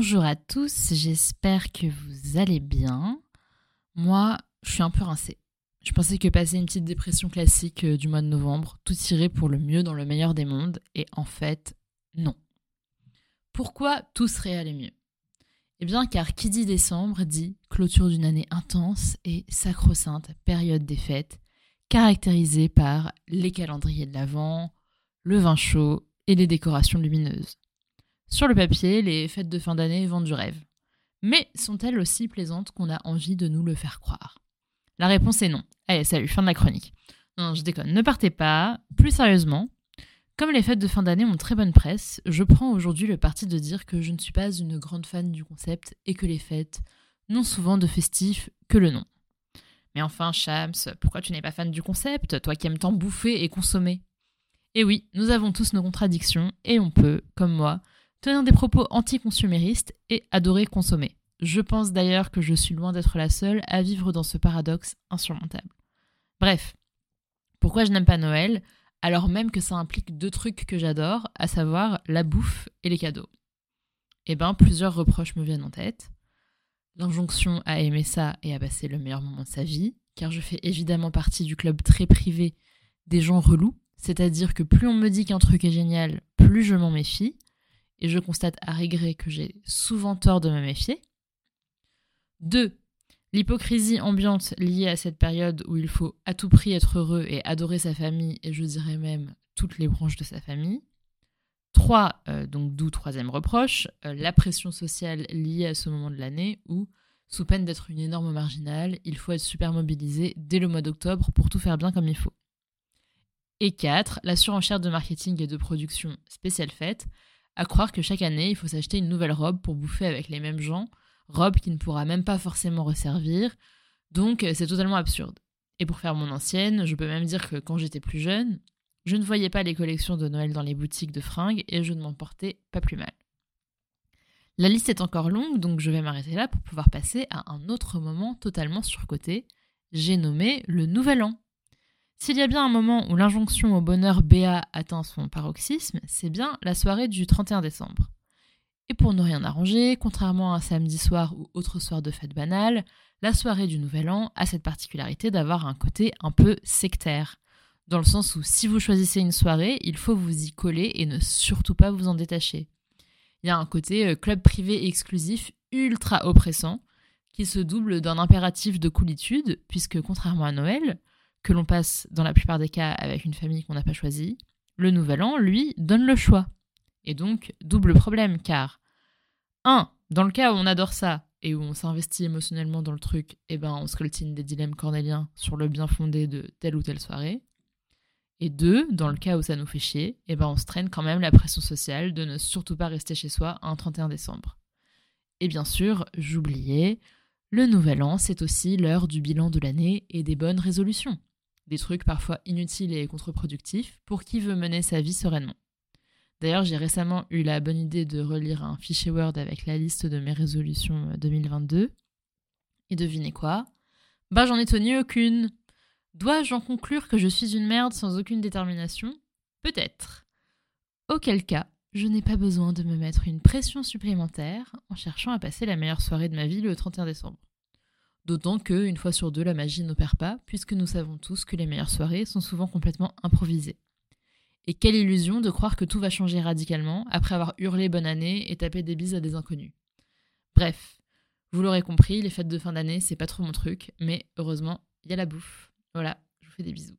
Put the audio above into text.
Bonjour à tous, j'espère que vous allez bien. Moi, je suis un peu rincée. Je pensais que passer une petite dépression classique euh, du mois de novembre, tout irait pour le mieux dans le meilleur des mondes, et en fait, non. Pourquoi tout serait allé mieux? Eh bien, car qui dit décembre dit clôture d'une année intense et sacro-sainte période des fêtes, caractérisée par les calendriers de l'Avent, le vin chaud et les décorations lumineuses. Sur le papier, les fêtes de fin d'année vendent du rêve. Mais sont-elles aussi plaisantes qu'on a envie de nous le faire croire? La réponse est non. Allez, salut, fin de la chronique. Non, je déconne, ne partez pas. Plus sérieusement, comme les fêtes de fin d'année ont très bonne presse, je prends aujourd'hui le parti de dire que je ne suis pas une grande fan du concept et que les fêtes n'ont souvent de festif que le nom. Mais enfin, Shams, pourquoi tu n'es pas fan du concept, toi qui aimes tant bouffer et consommer? Eh oui, nous avons tous nos contradictions et on peut, comme moi, tenir des propos anti-consuméristes et adorer consommer. Je pense d'ailleurs que je suis loin d'être la seule à vivre dans ce paradoxe insurmontable. Bref, pourquoi je n'aime pas Noël alors même que ça implique deux trucs que j'adore, à savoir la bouffe et les cadeaux Eh bien, plusieurs reproches me viennent en tête. L'injonction à aimer ça et à passer le meilleur moment de sa vie, car je fais évidemment partie du club très privé des gens relous, c'est-à-dire que plus on me dit qu'un truc est génial, plus je m'en méfie, et je constate à regret que j'ai souvent tort de me méfier. 2. L'hypocrisie ambiante liée à cette période où il faut à tout prix être heureux et adorer sa famille, et je dirais même toutes les branches de sa famille. 3. Euh, donc d'où troisième reproche, euh, la pression sociale liée à ce moment de l'année où, sous peine d'être une énorme marginale, il faut être super mobilisé dès le mois d'octobre pour tout faire bien comme il faut. Et 4. La surenchère de marketing et de production spéciale fête, à croire que chaque année, il faut s'acheter une nouvelle robe pour bouffer avec les mêmes gens, robe qui ne pourra même pas forcément resservir. Donc c'est totalement absurde. Et pour faire mon ancienne, je peux même dire que quand j'étais plus jeune, je ne voyais pas les collections de Noël dans les boutiques de fringues et je ne m'en portais pas plus mal. La liste est encore longue, donc je vais m'arrêter là pour pouvoir passer à un autre moment totalement surcoté. J'ai nommé le Nouvel An. S'il y a bien un moment où l'injonction au bonheur BA atteint son paroxysme, c'est bien la soirée du 31 décembre. Et pour ne rien arranger, contrairement à un samedi soir ou autre soir de fête banale, la soirée du Nouvel An a cette particularité d'avoir un côté un peu sectaire. Dans le sens où si vous choisissez une soirée, il faut vous y coller et ne surtout pas vous en détacher. Il y a un côté euh, club privé exclusif ultra oppressant qui se double d'un impératif de coolitude, puisque contrairement à Noël, que l'on passe dans la plupart des cas avec une famille qu'on n'a pas choisie, le nouvel an, lui, donne le choix. Et donc, double problème, car 1. Dans le cas où on adore ça et où on s'investit émotionnellement dans le truc, eh ben, on scoltine des dilemmes cornéliens sur le bien fondé de telle ou telle soirée. Et 2. Dans le cas où ça nous fait chier, eh ben, on se traîne quand même la pression sociale de ne surtout pas rester chez soi un 31 décembre. Et bien sûr, j'oubliais, le nouvel an, c'est aussi l'heure du bilan de l'année et des bonnes résolutions des trucs parfois inutiles et contre-productifs pour qui veut mener sa vie sereinement. D'ailleurs, j'ai récemment eu la bonne idée de relire un fichier Word avec la liste de mes résolutions 2022. Et devinez quoi? Bah j'en ai tenu aucune. Dois-je en conclure que je suis une merde sans aucune détermination? Peut-être. Auquel cas, je n'ai pas besoin de me mettre une pression supplémentaire en cherchant à passer la meilleure soirée de ma vie le 31 décembre. D'autant que, une fois sur deux, la magie n'opère pas, puisque nous savons tous que les meilleures soirées sont souvent complètement improvisées. Et quelle illusion de croire que tout va changer radicalement après avoir hurlé bonne année et tapé des bises à des inconnus. Bref, vous l'aurez compris, les fêtes de fin d'année, c'est pas trop mon truc, mais heureusement, il y a la bouffe. Voilà, je vous fais des bisous.